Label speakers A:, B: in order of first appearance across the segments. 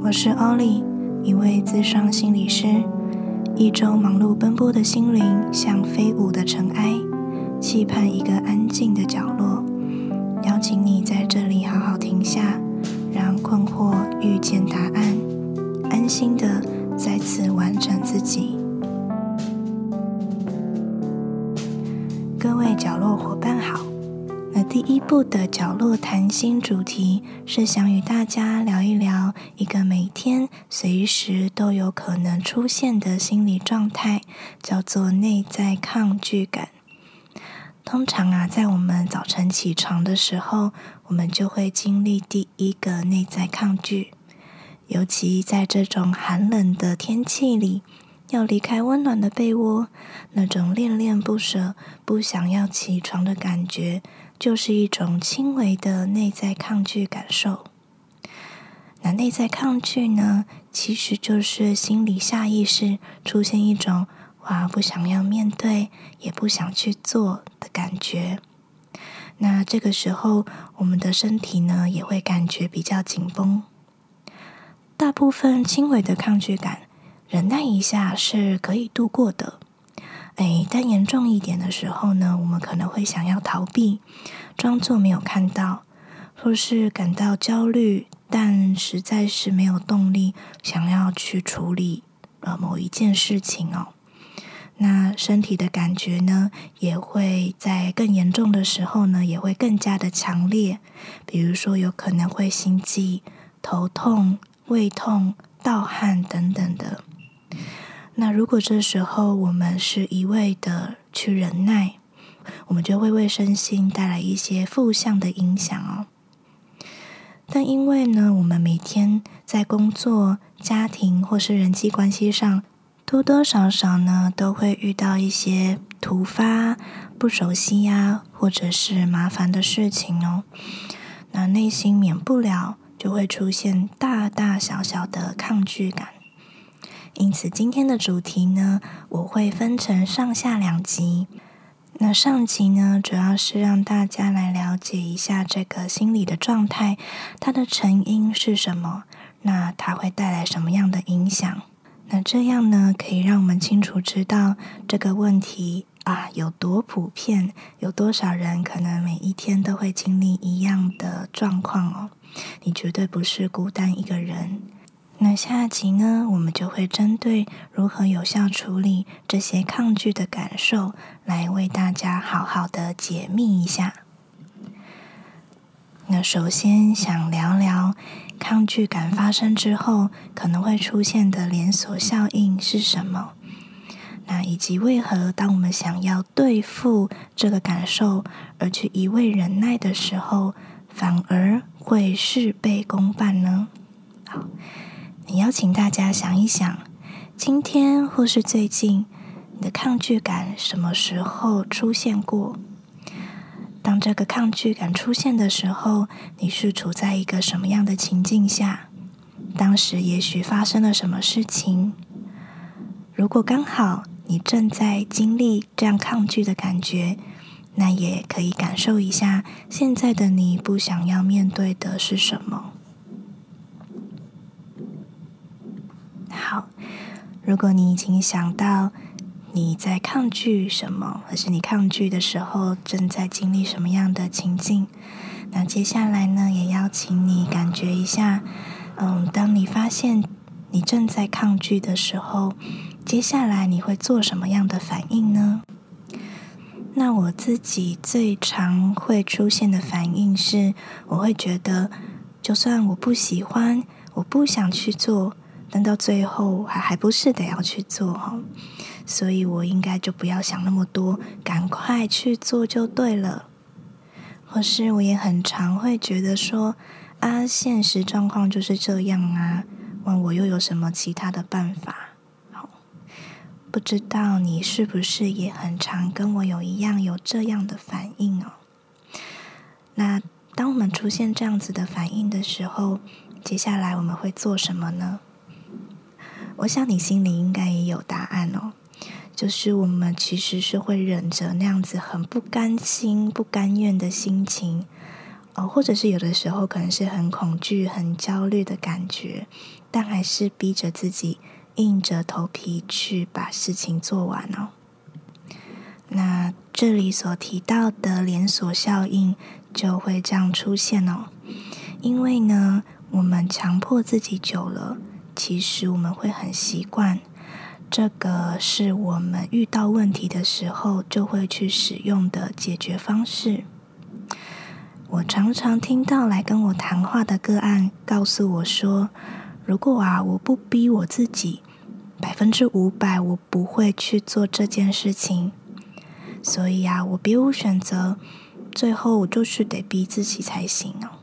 A: 我是 Ollie，一位自商心理师。一周忙碌奔波的心灵像飞舞的尘埃，期盼一个安静的角落。邀请你在这里好好停下，让困惑遇见答案，安心的再次完整自己。各位角落伙伴伴好。那第一部的角落谈心主题是想与大家聊一聊一个每天随时都有可能出现的心理状态，叫做内在抗拒感。通常啊，在我们早晨起床的时候，我们就会经历第一个内在抗拒，尤其在这种寒冷的天气里，要离开温暖的被窝，那种恋恋不舍、不想要起床的感觉。就是一种轻微的内在抗拒感受。那内在抗拒呢，其实就是心理下意识出现一种“哇，不想要面对，也不想去做”的感觉。那这个时候，我们的身体呢，也会感觉比较紧绷。大部分轻微的抗拒感，忍耐一下是可以度过的。哎，但严重一点的时候呢，我们可能会想要逃避，装作没有看到，或是感到焦虑，但实在是没有动力想要去处理呃某一件事情哦。那身体的感觉呢，也会在更严重的时候呢，也会更加的强烈，比如说有可能会心悸、头痛、胃痛、盗汗等等的。那如果这时候我们是一味的去忍耐，我们就会为身心带来一些负向的影响哦。但因为呢，我们每天在工作、家庭或是人际关系上，多多少少呢都会遇到一些突发、不熟悉呀，或者是麻烦的事情哦。那内心免不了就会出现大大小小的抗拒感。因此，今天的主题呢，我会分成上下两集。那上集呢，主要是让大家来了解一下这个心理的状态，它的成因是什么？那它会带来什么样的影响？那这样呢，可以让我们清楚知道这个问题啊有多普遍，有多少人可能每一天都会经历一样的状况哦。你绝对不是孤单一个人。那下集呢，我们就会针对如何有效处理这些抗拒的感受，来为大家好好的解密一下。那首先想聊聊抗拒感发生之后可能会出现的连锁效应是什么？那以及为何当我们想要对付这个感受而去一味忍耐的时候，反而会事倍功半呢？好。你邀请大家想一想，今天或是最近，你的抗拒感什么时候出现过？当这个抗拒感出现的时候，你是处在一个什么样的情境下？当时也许发生了什么事情？如果刚好你正在经历这样抗拒的感觉，那也可以感受一下，现在的你不想要面对的是什么？好，如果你已经想到你在抗拒什么，或是你抗拒的时候正在经历什么样的情境，那接下来呢，也邀请你感觉一下，嗯，当你发现你正在抗拒的时候，接下来你会做什么样的反应呢？那我自己最常会出现的反应是，我会觉得，就算我不喜欢，我不想去做。但到最后还还不是得要去做哈，所以我应该就不要想那么多，赶快去做就对了。或是我也很常会觉得说啊，现实状况就是这样啊，问我又有什么其他的办法？好，不知道你是不是也很常跟我有一样有这样的反应哦？那当我们出现这样子的反应的时候，接下来我们会做什么呢？我想你心里应该也有答案哦，就是我们其实是会忍着那样子很不甘心、不甘愿的心情，哦，或者是有的时候可能是很恐惧、很焦虑的感觉，但还是逼着自己硬着头皮去把事情做完哦。那这里所提到的连锁效应就会这样出现哦，因为呢，我们强迫自己久了，其实我们会很习惯。这个是我们遇到问题的时候就会去使用的解决方式。我常常听到来跟我谈话的个案告诉我说：“如果啊，我不逼我自己，百分之五百我不会去做这件事情。所以啊，我别无选择，最后我就是得逼自己才行哦。”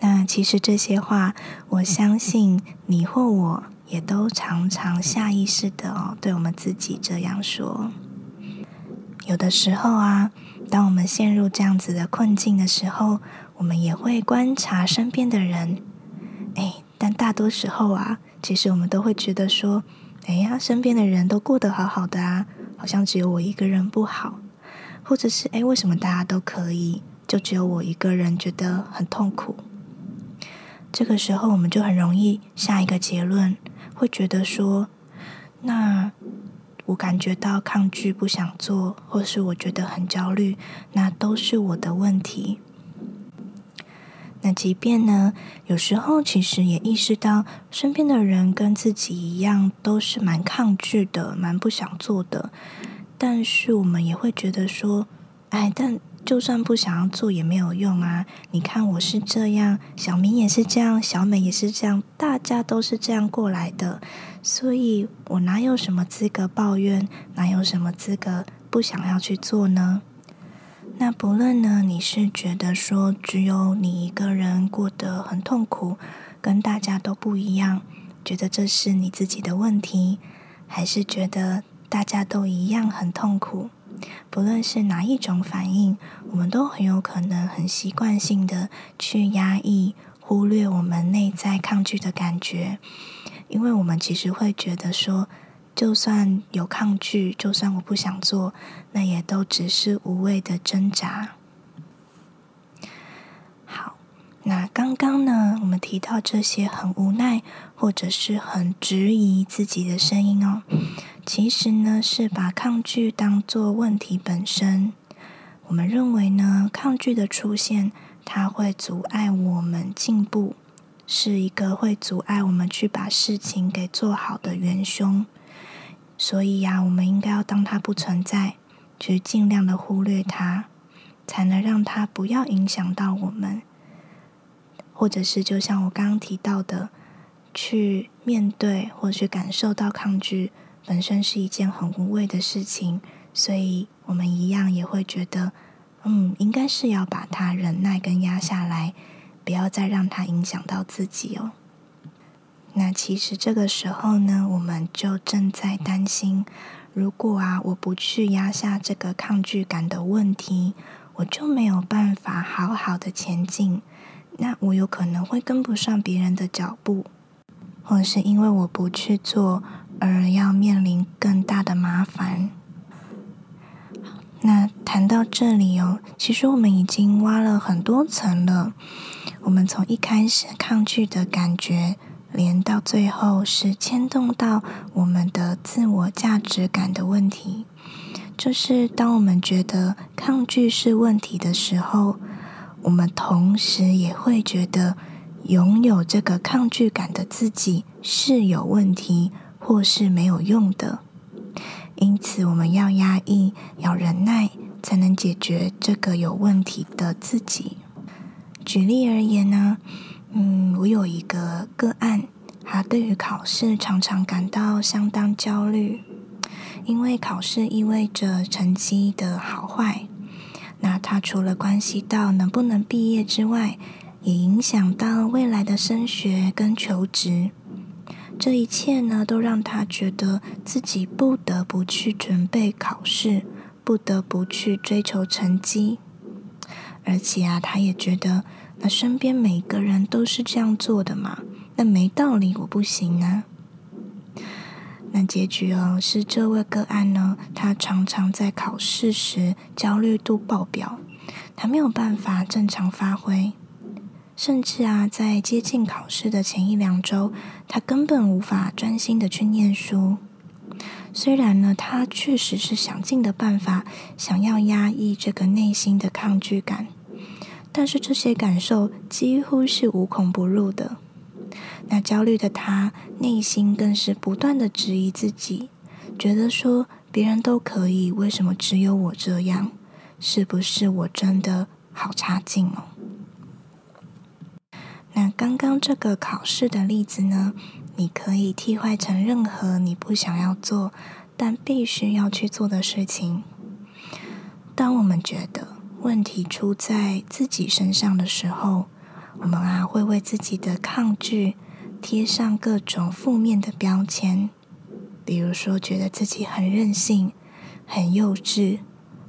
A: 那其实这些话，我相信你或我。也都常常下意识的哦，对我们自己这样说。有的时候啊，当我们陷入这样子的困境的时候，我们也会观察身边的人。哎，但大多时候啊，其实我们都会觉得说，哎呀，身边的人都过得好好的啊，好像只有我一个人不好，或者是哎，为什么大家都可以，就只有我一个人觉得很痛苦？这个时候，我们就很容易下一个结论。会觉得说，那我感觉到抗拒、不想做，或是我觉得很焦虑，那都是我的问题。那即便呢，有时候其实也意识到身边的人跟自己一样，都是蛮抗拒的、蛮不想做的，但是我们也会觉得说，哎，但。就算不想要做也没有用啊！你看我是这样，小明也是这样，小美也是这样，大家都是这样过来的，所以我哪有什么资格抱怨？哪有什么资格不想要去做呢？那不论呢，你是觉得说只有你一个人过得很痛苦，跟大家都不一样，觉得这是你自己的问题，还是觉得大家都一样很痛苦？不论是哪一种反应，我们都很有可能很习惯性的去压抑、忽略我们内在抗拒的感觉，因为我们其实会觉得说，就算有抗拒，就算我不想做，那也都只是无谓的挣扎。好，那刚刚呢，我们提到这些很无奈或者是很质疑自己的声音哦。其实呢，是把抗拒当做问题本身。我们认为呢，抗拒的出现，它会阻碍我们进步，是一个会阻碍我们去把事情给做好的元凶。所以呀，我们应该要当它不存在，去尽量的忽略它，才能让它不要影响到我们。或者是就像我刚刚提到的，去面对或去感受到抗拒。本身是一件很无谓的事情，所以我们一样也会觉得，嗯，应该是要把它忍耐跟压下来，不要再让它影响到自己哦。那其实这个时候呢，我们就正在担心，如果啊，我不去压下这个抗拒感的问题，我就没有办法好好的前进，那我有可能会跟不上别人的脚步，或者是因为我不去做。而要面临更大的麻烦。那谈到这里哦，其实我们已经挖了很多层了。我们从一开始抗拒的感觉，连到最后是牵动到我们的自我价值感的问题。就是当我们觉得抗拒是问题的时候，我们同时也会觉得拥有这个抗拒感的自己是有问题。或是没有用的，因此我们要压抑，要忍耐，才能解决这个有问题的自己。举例而言呢，嗯，我有一个个案，他对于考试常常感到相当焦虑，因为考试意味着成绩的好坏。那他除了关系到能不能毕业之外，也影响到未来的升学跟求职。这一切呢，都让他觉得自己不得不去准备考试，不得不去追求成绩，而且啊，他也觉得那身边每个人都是这样做的嘛，那没道理我不行啊。那结局哦，是这位个案呢，他常常在考试时焦虑度爆表，他没有办法正常发挥，甚至啊，在接近考试的前一两周，他根本无法专心的去念书。虽然呢，他确实是想尽的办法，想要压抑这个内心的抗拒感，但是这些感受几乎是无孔不入的。那焦虑的他，内心更是不断的质疑自己，觉得说别人都可以，为什么只有我这样？是不是我真的好差劲哦？那刚刚这个考试的例子呢？你可以替换成任何你不想要做，但必须要去做的事情。当我们觉得问题出在自己身上的时候，我们啊会为自己的抗拒贴上各种负面的标签，比如说觉得自己很任性、很幼稚、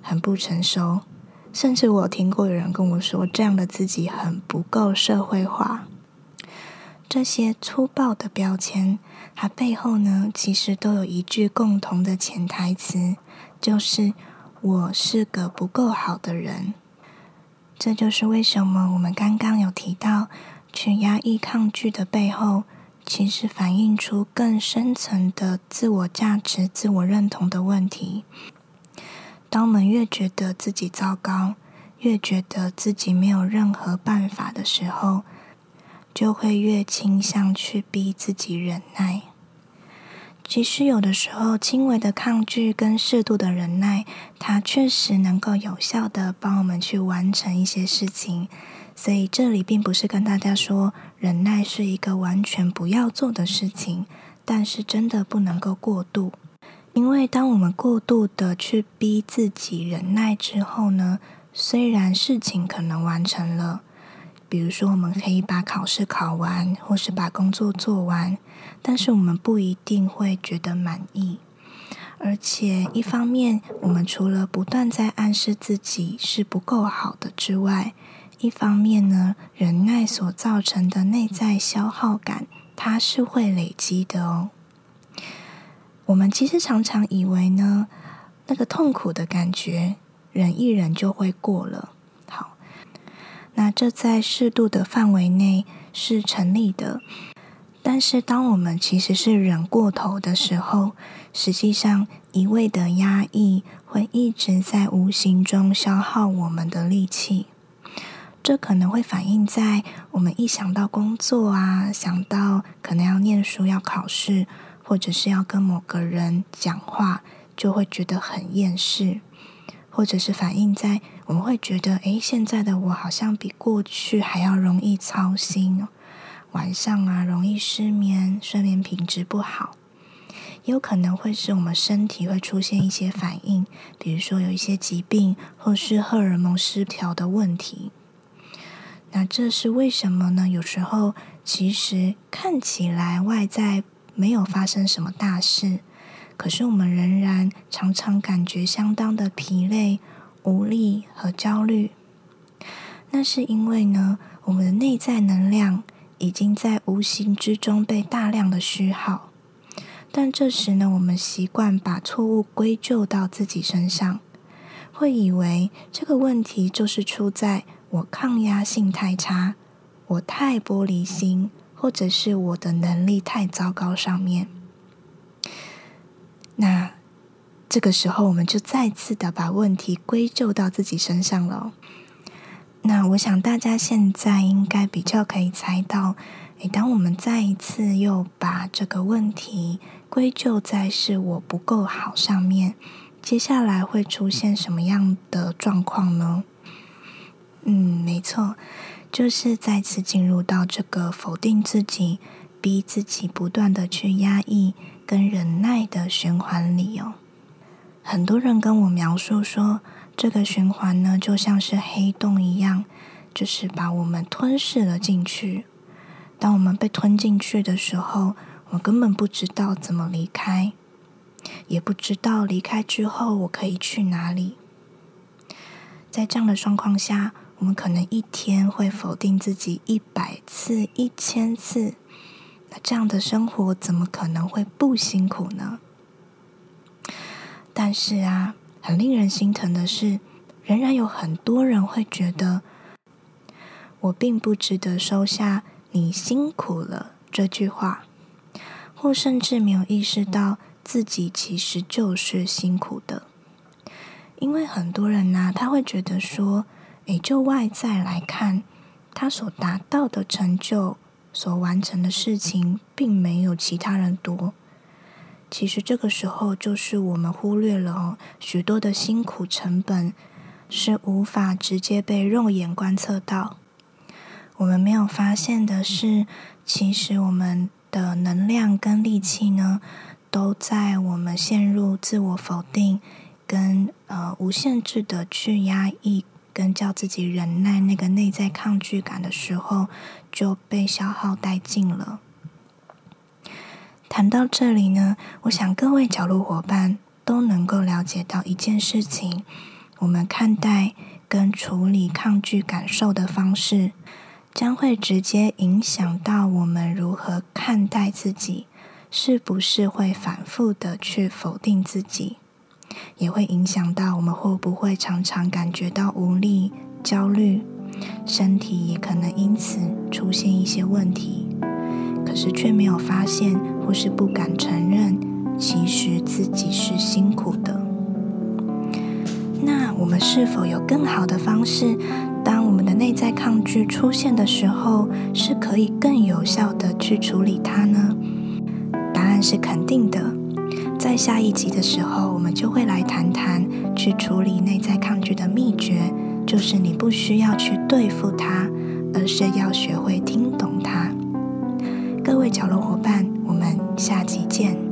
A: 很不成熟，甚至我听过有人跟我说，这样的自己很不够社会化。这些粗暴的标签，它背后呢，其实都有一句共同的潜台词，就是我是个不够好的人。这就是为什么我们刚刚有提到，去压抑抗拒的背后，其实反映出更深层的自我价值、自我认同的问题。当我们越觉得自己糟糕，越觉得自己没有任何办法的时候，就会越倾向去逼自己忍耐。其实有的时候，轻微的抗拒跟适度的忍耐，它确实能够有效地帮我们去完成一些事情。所以这里并不是跟大家说忍耐是一个完全不要做的事情，但是真的不能够过度。因为当我们过度的去逼自己忍耐之后呢，虽然事情可能完成了。比如说，我们可以把考试考完，或是把工作做完，但是我们不一定会觉得满意。而且，一方面，我们除了不断在暗示自己是不够好的之外，一方面呢，忍耐所造成的内在消耗感，它是会累积的哦。我们其实常常以为呢，那个痛苦的感觉，忍一忍就会过了。好那这在适度的范围内是成立的，但是当我们其实是忍过头的时候，实际上一味的压抑会一直在无形中消耗我们的力气。这可能会反映在我们一想到工作啊，想到可能要念书、要考试，或者是要跟某个人讲话，就会觉得很厌世。或者是反映在我们会觉得，诶，现在的我好像比过去还要容易操心，晚上啊容易失眠，睡眠品质不好，也有可能会是我们身体会出现一些反应，比如说有一些疾病或是荷尔蒙失调的问题。那这是为什么呢？有时候其实看起来外在没有发生什么大事。可是我们仍然常常感觉相当的疲累、无力和焦虑。那是因为呢，我们的内在能量已经在无形之中被大量的虚耗。但这时呢，我们习惯把错误归咎到自己身上，会以为这个问题就是出在我抗压性太差、我太玻璃心，或者是我的能力太糟糕上面。那这个时候，我们就再次的把问题归咎到自己身上了。那我想大家现在应该比较可以猜到，诶，当我们再一次又把这个问题归咎在是我不够好上面，接下来会出现什么样的状况呢？嗯，没错，就是再次进入到这个否定自己、逼自己不断的去压抑。跟忍耐的循环里哦，很多人跟我描述说，这个循环呢，就像是黑洞一样，就是把我们吞噬了进去。当我们被吞进去的时候，我根本不知道怎么离开，也不知道离开之后我可以去哪里。在这样的状况下，我们可能一天会否定自己一百次、一千次。那这样的生活怎么可能会不辛苦呢？但是啊，很令人心疼的是，仍然有很多人会觉得，我并不值得收下“你辛苦了”这句话，或甚至没有意识到自己其实就是辛苦的。因为很多人呢、他会觉得说，也，就外在来看，他所达到的成就、所完成的事情，并没有其他人多。其实这个时候，就是我们忽略了哦，许多的辛苦成本是无法直接被肉眼观测到。我们没有发现的是，其实我们的能量跟力气呢，都在我们陷入自我否定跟呃无限制的去压抑跟叫自己忍耐那个内在抗拒感的时候，就被消耗殆尽了。谈到这里呢，我想各位角落伙伴都能够了解到一件事情：我们看待跟处理抗拒感受的方式，将会直接影响到我们如何看待自己，是不是会反复的去否定自己，也会影响到我们会不会常常感觉到无力、焦虑，身体也可能因此出现一些问题。可是却没有发现，或是不敢承认，其实自己是辛苦的。那我们是否有更好的方式，当我们的内在抗拒出现的时候，是可以更有效的去处理它呢？答案是肯定的。在下一集的时候我们就会来谈谈去处理内在抗拒的秘诀就是你不需要去对付它而是要学会听懂它。各位角落伙伴我们下集见。